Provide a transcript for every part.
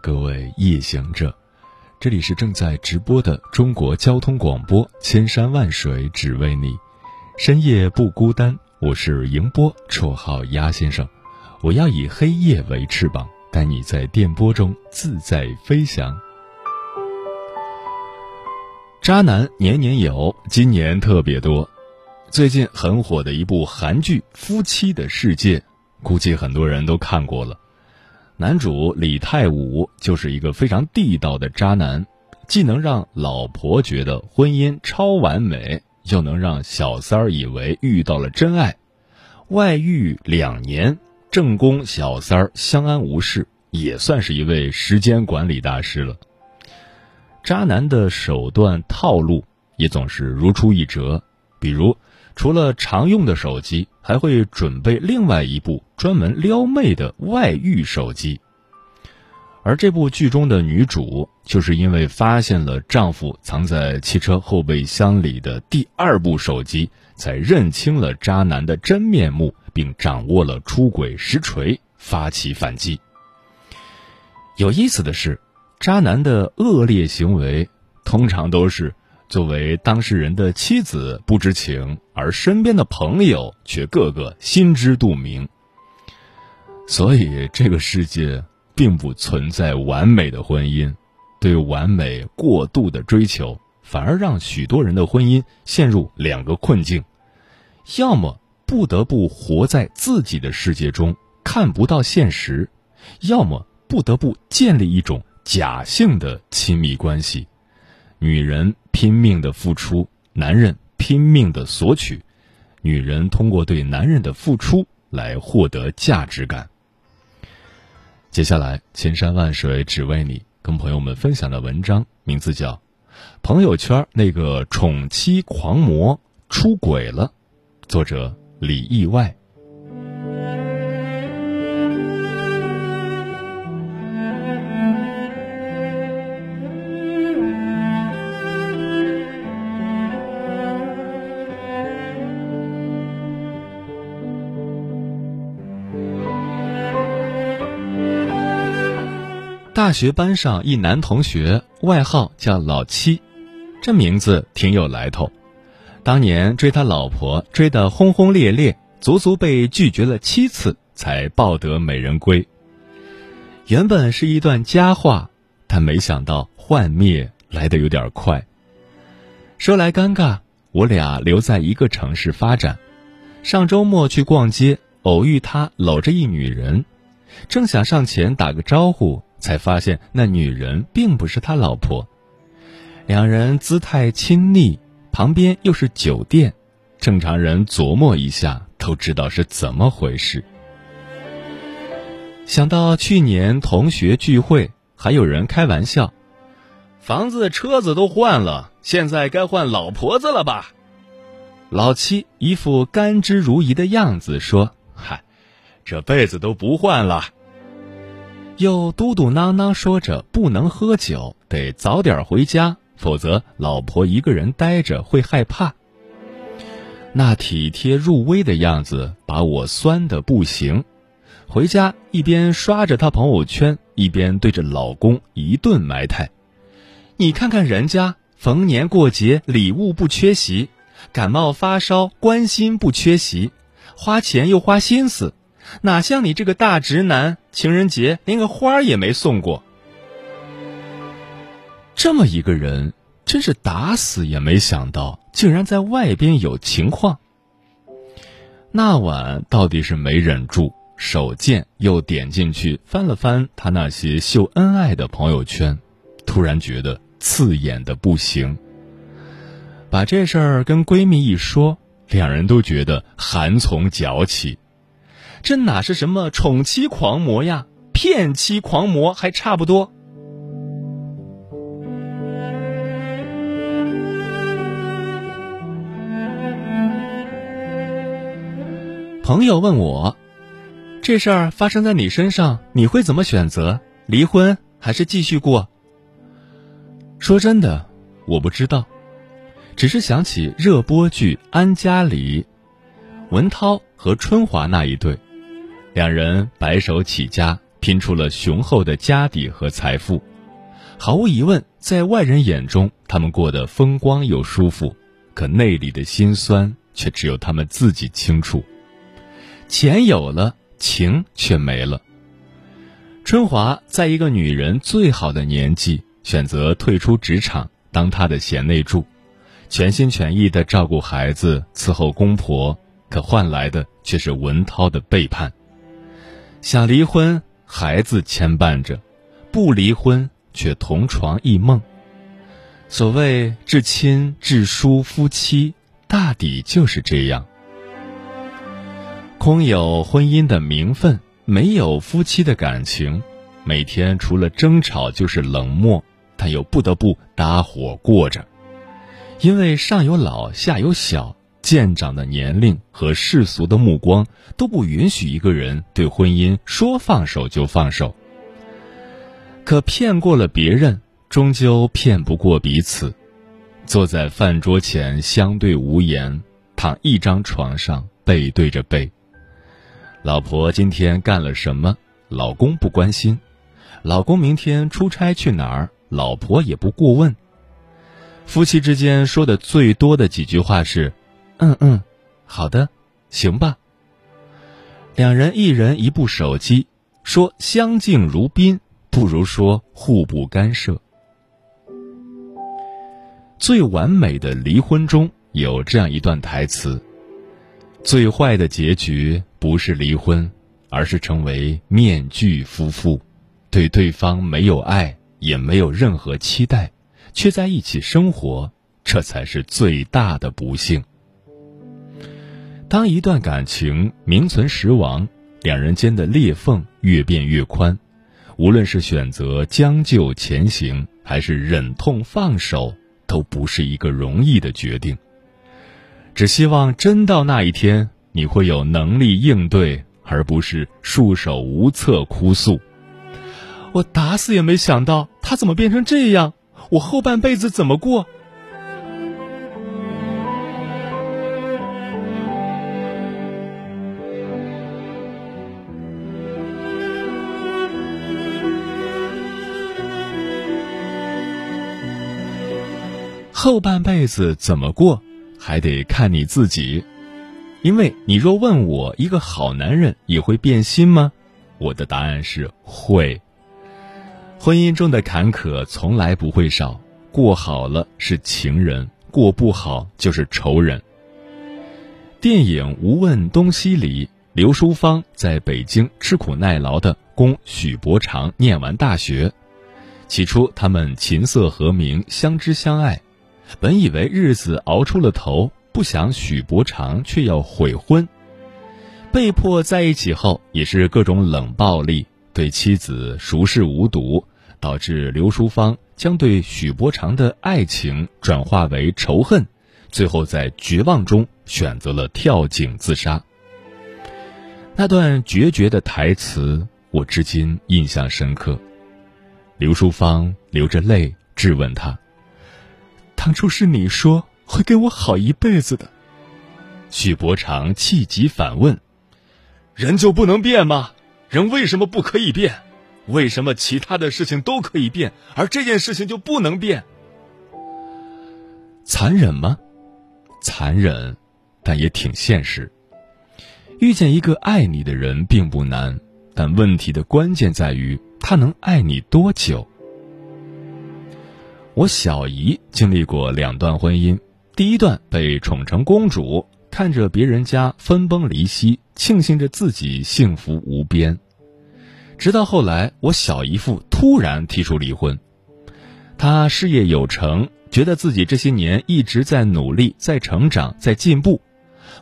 各位夜行者，这里是正在直播的中国交通广播，千山万水只为你，深夜不孤单。我是迎波，绰号鸭先生。我要以黑夜为翅膀，带你在电波中自在飞翔。渣男年年有，今年特别多。最近很火的一部韩剧《夫妻的世界》，估计很多人都看过了。男主李泰武就是一个非常地道的渣男，既能让老婆觉得婚姻超完美，又能让小三儿以为遇到了真爱。外遇两年。正宫小三儿相安无事，也算是一位时间管理大师了。渣男的手段套路也总是如出一辙，比如除了常用的手机，还会准备另外一部专门撩妹的外遇手机。而这部剧中的女主，就是因为发现了丈夫藏在汽车后备箱里的第二部手机，才认清了渣男的真面目。并掌握了出轨实锤，发起反击。有意思的是，渣男的恶劣行为通常都是作为当事人的妻子不知情，而身边的朋友却个个心知肚明。所以，这个世界并不存在完美的婚姻，对完美过度的追求，反而让许多人的婚姻陷入两个困境：要么。不得不活在自己的世界中，看不到现实；要么不得不建立一种假性的亲密关系。女人拼命的付出，男人拼命的索取。女人通过对男人的付出来获得价值感。接下来，千山万水只为你，跟朋友们分享的文章名字叫《朋友圈那个宠妻狂魔出轨了》，作者。李意外。大学班上一男同学，外号叫老七，这名字挺有来头。当年追他老婆追得轰轰烈烈，足足被拒绝了七次才抱得美人归。原本是一段佳话，但没想到幻灭来得有点快。说来尴尬，我俩留在一个城市发展，上周末去逛街，偶遇他搂着一女人，正想上前打个招呼，才发现那女人并不是他老婆，两人姿态亲昵。旁边又是酒店，正常人琢磨一下都知道是怎么回事。想到去年同学聚会，还有人开玩笑：“房子、车子都换了，现在该换老婆子了吧？”老七一副甘之如饴的样子说：“嗨，这辈子都不换了。”又嘟嘟囔囔说着：“不能喝酒，得早点回家。”否则，老婆一个人呆着会害怕。那体贴入微的样子把我酸的不行。回家一边刷着他朋友圈，一边对着老公一顿埋汰。你看看人家，逢年过节礼物不缺席，感冒发烧关心不缺席，花钱又花心思，哪像你这个大直男，情人节连个花也没送过。这么一个人，真是打死也没想到，竟然在外边有情况。那晚到底是没忍住，手贱又点进去翻了翻他那些秀恩爱的朋友圈，突然觉得刺眼的不行。把这事儿跟闺蜜一说，两人都觉得寒从脚起。这哪是什么宠妻狂魔呀？骗妻狂魔还差不多。朋友问我这事儿发生在你身上你会怎么选择？离婚还是继续过？说真的我不知道。只是想起热播剧安家里文涛和春华那一对。两人白手起家，拼出了雄厚的家底和财富。毫无疑问，在外人眼中，他们过得风光又舒服，可内里的辛酸却只有他们自己清楚。钱有了，情却没了。春华在一个女人最好的年纪。选择退出职场，当她的贤内助，全心全意的照顾孩子，伺候公婆，可换来的却是文涛的背叛。想离婚，孩子牵绊着；不离婚，却同床异梦。所谓至亲至疏夫妻，大抵就是这样。空有婚姻的名分，没有夫妻的感情，每天除了争吵就是冷漠。但又不得不搭伙过着，因为上有老下有小，渐长的年龄和世俗的目光都不允许一个人对婚姻说放手就放手。可骗过了别人，终究骗不过彼此。坐在饭桌前相对无言，躺一张床上背对着背。老婆今天干了什么？老公不关心。老公明天出差去哪儿？老婆也不过问。夫妻之间说的最多的几句话是：“嗯嗯，好的，行吧。”两人一人一部手机，说相敬如宾，不如说互不干涉。最完美的离婚中有这样一段台词：“最坏的结局不是离婚，而是成为面具夫妇，对对方没有爱。”也没有任何期待，却在一起生活，这才是最大的不幸。当一段感情名存实亡，两人间的裂缝越变越宽，无论是选择将就前行，还是忍痛放手，都不是一个容易的决定。只希望真到那一天，你会有能力应对，而不是束手无策哭诉。我打死也没想到他怎么变成这样，我后半辈子怎么过？后半辈子怎么过，还得看你自己。因为你若问我，一个好男人也会变心吗？我的答案是会。婚姻中的坎坷从来不会少，过好了是情人，过不好就是仇人。电影《无问东西》里，刘淑芳在北京吃苦耐劳的供许伯常念完大学。起初他们琴瑟和鸣，相知相爱，本以为日子熬出了头，不想许伯常却要悔婚。被迫在一起后，也是各种冷暴力。对妻子熟视无睹，导致刘淑芳将对许伯常的爱情转化为仇恨，最后在绝望中选择了跳井自杀。那段决绝的台词，我至今印象深刻。刘淑芳流着泪质问他：“当初是你说会跟我好一辈子的。”许伯常气急反问：“人就不能变吗？”人为什么不可以变？为什么其他的事情都可以变，而这件事情就不能变？残忍吗？残忍，但也挺现实。遇见一个爱你的人并不难，但问题的关键在于他能爱你多久。我小姨经历过两段婚姻，第一段被宠成公主。看着别人家分崩离析，庆幸着自己幸福无边。直到后来，我小姨夫突然提出离婚。他事业有成，觉得自己这些年一直在努力、在成长、在进步。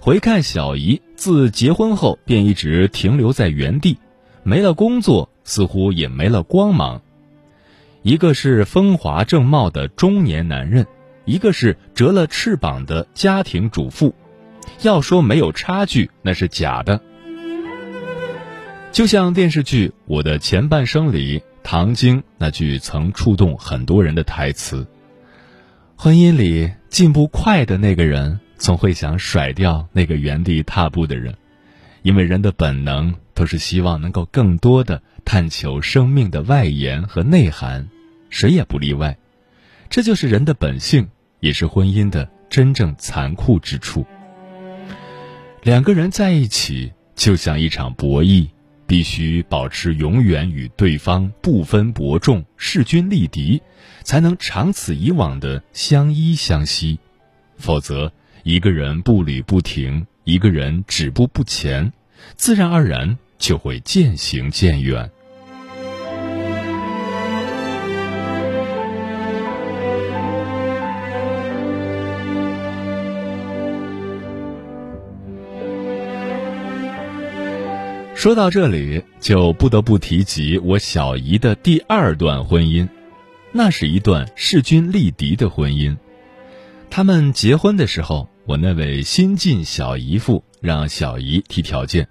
回看小姨，自结婚后便一直停留在原地，没了工作，似乎也没了光芒。一个是风华正茂的中年男人，一个是折了翅膀的家庭主妇。要说没有差距，那是假的。就像电视剧《我的前半生》里唐晶那句曾触动很多人的台词：“婚姻里进步快的那个人，总会想甩掉那个原地踏步的人，因为人的本能都是希望能够更多的探求生命的外延和内涵，谁也不例外。这就是人的本性，也是婚姻的真正残酷之处。两个人在一起，就像一场博弈。”必须保持永远与对方不分伯仲、势均力敌，才能长此以往的相依相惜。否则，一个人步履不停，一个人止步不前，自然而然就会渐行渐远。说到这里，就不得不提及我小姨的第二段婚姻，那是一段势均力敌的婚姻。他们结婚的时候，我那位新晋小姨父让小姨提条件，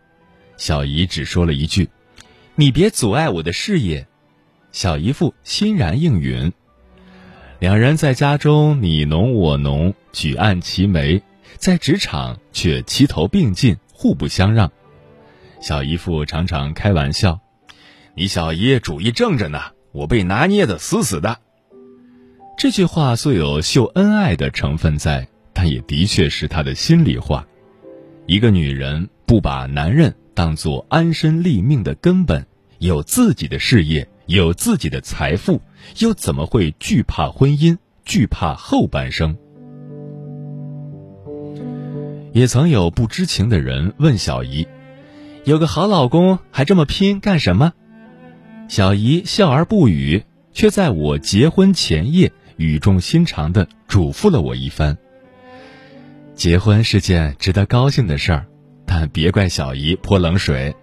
小姨只说了一句：“你别阻碍我的事业。”小姨父欣然应允。两人在家中你侬我侬，举案齐眉，在职场却齐头并进，互不相让。小姨父常常开玩笑：“你小姨主意正着呢，我被拿捏的死死的。”这句话素有秀恩爱的成分在，但也的确是他的心里话。一个女人不把男人当做安身立命的根本，有自己的事业，有自己的财富，又怎么会惧怕婚姻，惧怕后半生？也曾有不知情的人问小姨。有个好老公还这么拼干什么？小姨笑而不语，却在我结婚前夜语重心长的嘱咐了我一番。结婚是件值得高兴的事儿，但别怪小姨泼冷水。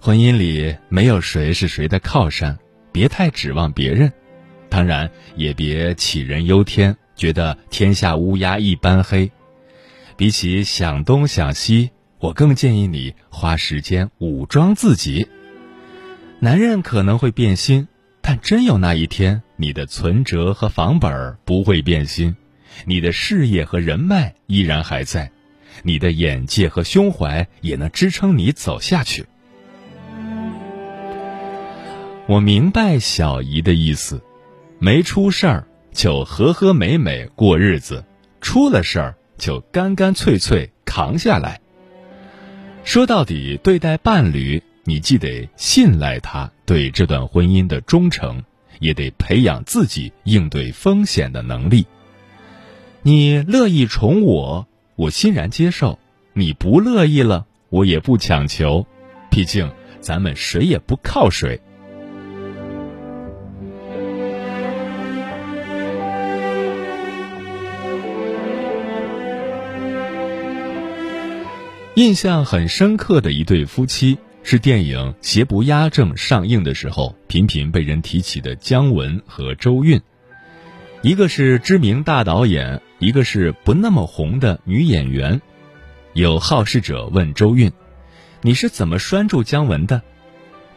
婚姻里没有谁是谁的靠山，别太指望别人，当然也别杞人忧天，觉得天下乌鸦一般黑。比起想东想西。我更建议你花时间武装自己。男人可能会变心，但真有那一天，你的存折和房本不会变心，你的事业和人脉依然还在，你的眼界和胸怀也能支撑你走下去。我明白小姨的意思，没出事儿就和和美美过日子，出了事儿就干干脆脆扛下来。说到底，对待伴侣，你既得信赖他对这段婚姻的忠诚，也得培养自己应对风险的能力。你乐意宠我，我欣然接受；你不乐意了，我也不强求。毕竟，咱们谁也不靠谁。印象很深刻的一对夫妻是电影《邪不压正》上映的时候频频被人提起的姜文和周韵，一个是知名大导演，一个是不那么红的女演员。有好事者问周韵：“你是怎么拴住姜文的？”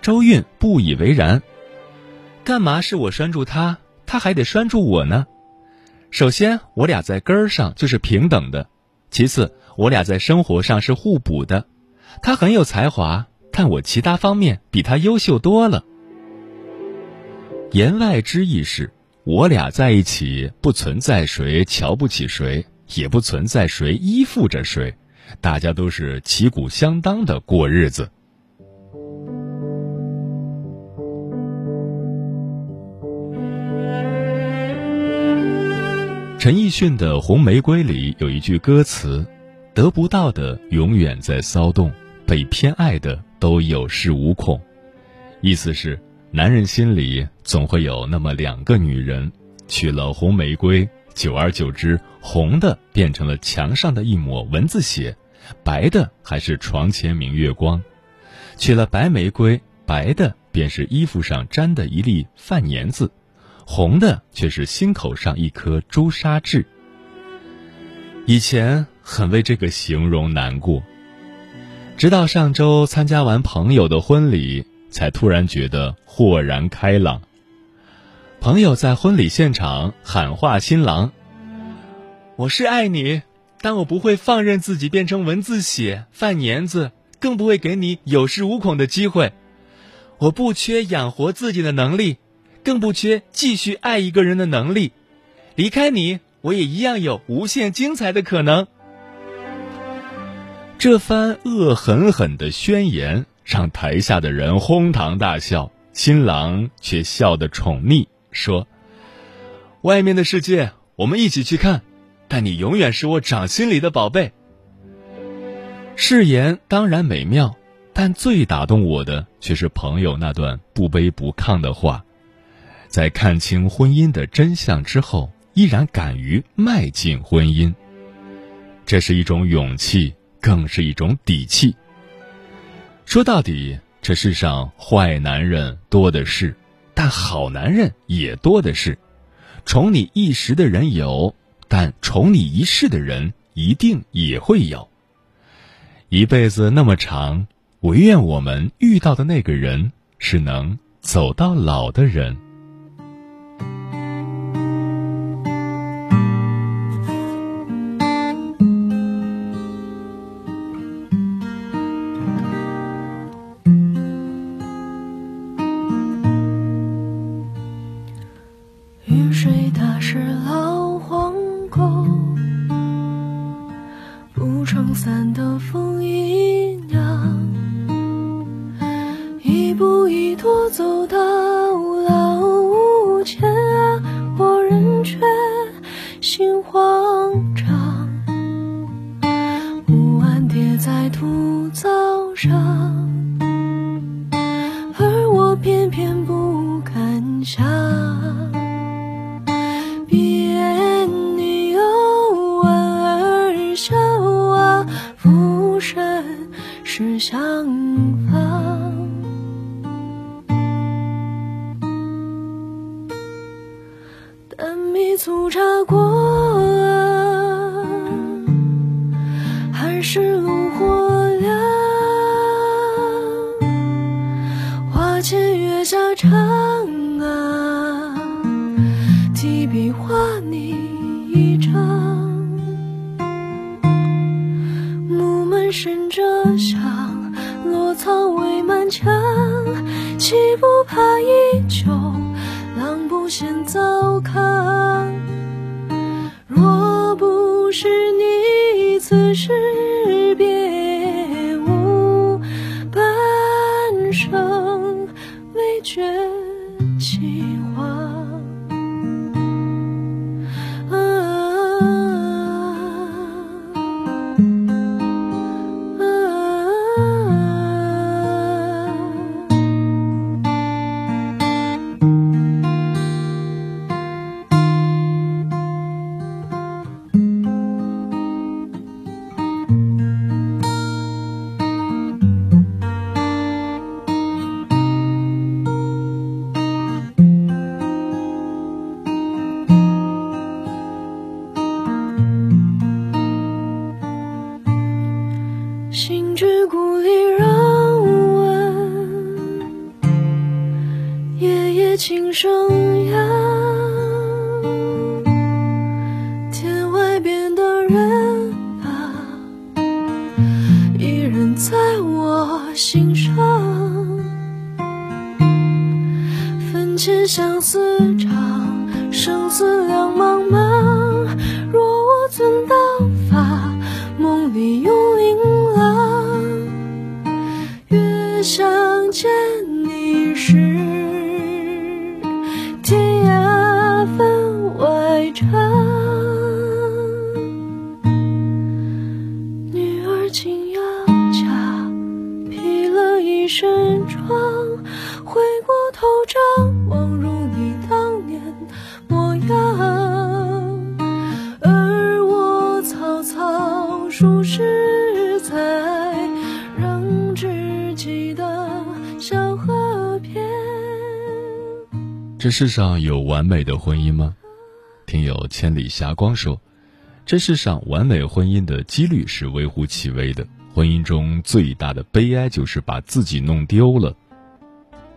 周韵不以为然：“干嘛是我拴住他，他还得拴住我呢？首先，我俩在根儿上就是平等的；其次。”我俩在生活上是互补的，他很有才华，但我其他方面比他优秀多了。言外之意是，我俩在一起不存在谁瞧不起谁，也不存在谁依附着谁，大家都是旗鼓相当的过日子。陈奕迅的《红玫瑰》里有一句歌词。得不到的永远在骚动，被偏爱的都有恃无恐。意思是，男人心里总会有那么两个女人，娶了红玫瑰，久而久之，红的变成了墙上的一抹蚊子血，白的还是床前明月光；娶了白玫瑰，白的便是衣服上沾的一粒饭粘子，红的却是心口上一颗朱砂痣。以前。很为这个形容难过。直到上周参加完朋友的婚礼，才突然觉得豁然开朗。朋友在婚礼现场喊话新郎：“我是爱你，但我不会放任自己变成蚊子血、饭粘子，更不会给你有恃无恐的机会。我不缺养活自己的能力，更不缺继续爱一个人的能力。离开你，我也一样有无限精彩的可能。”这番恶狠狠的宣言让台下的人哄堂大笑，新郎却笑得宠溺，说：“外面的世界我们一起去看，但你永远是我掌心里的宝贝。”誓言当然美妙，但最打动我的却是朋友那段不卑不亢的话，在看清婚姻的真相之后，依然敢于迈进婚姻，这是一种勇气。更是一种底气。说到底，这世上坏男人多的是，但好男人也多的是。宠你一时的人有，但宠你一世的人一定也会有。一辈子那么长，唯愿我们遇到的那个人是能走到老的人。身是相逢，淡米粗茶过。他依旧，狼不嫌糟糠。若不是你，此时。这世上有完美的婚姻吗？听友千里霞光说，这世上完美婚姻的几率是微乎其微的，婚姻中最大的悲哀就是把自己弄丢了。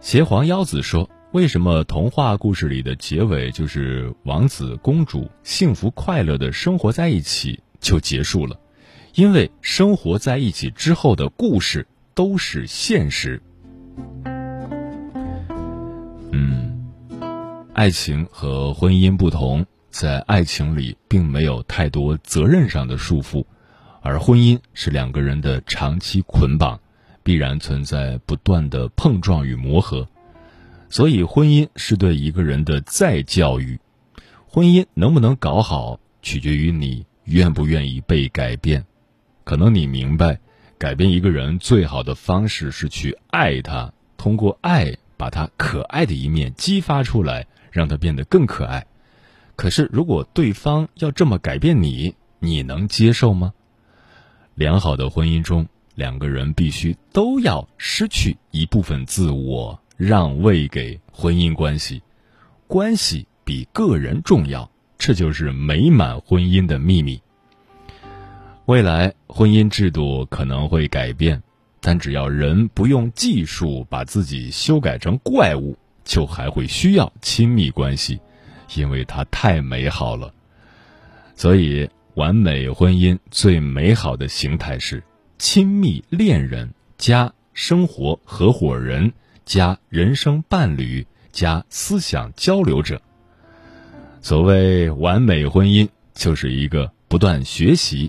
邪皇妖子说：“为什么童话故事里的结尾就是王子公主幸福快乐的生活在一起就结束了？因为生活在一起之后的故事都是现实。”嗯，爱情和婚姻不同。在爱情里，并没有太多责任上的束缚，而婚姻是两个人的长期捆绑，必然存在不断的碰撞与磨合。所以，婚姻是对一个人的再教育。婚姻能不能搞好，取决于你愿不愿意被改变。可能你明白，改变一个人最好的方式是去爱他，通过爱把他可爱的一面激发出来，让他变得更可爱。可是，如果对方要这么改变你，你能接受吗？良好的婚姻中，两个人必须都要失去一部分自我，让位给婚姻关系。关系比个人重要，这就是美满婚姻的秘密。未来婚姻制度可能会改变，但只要人不用技术把自己修改成怪物，就还会需要亲密关系。因为它太美好了，所以完美婚姻最美好的形态是亲密恋人加生活合伙人加人生伴侣加思想交流者。所谓完美婚姻，就是一个不断学习、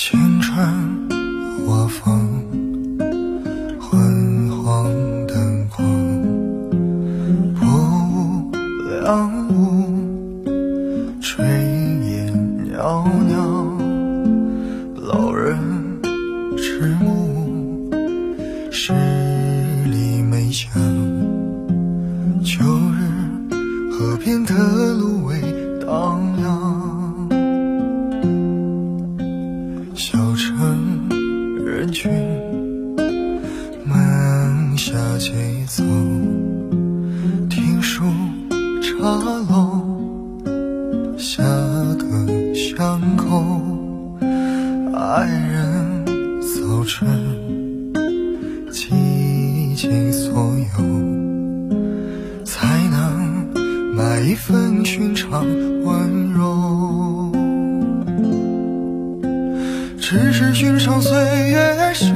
青春我否，一份寻常温柔。只是寻常岁月时，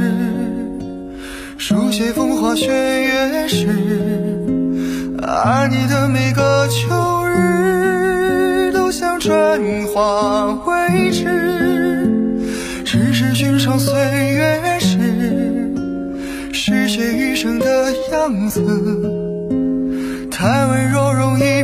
书写风花雪月时。爱你的每个秋日，都像春花未止。只是寻常岁月时，是写余生的样子？太温柔，容易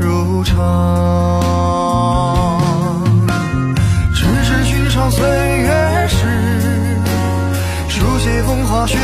如常只是寻常岁月诗书写风花雪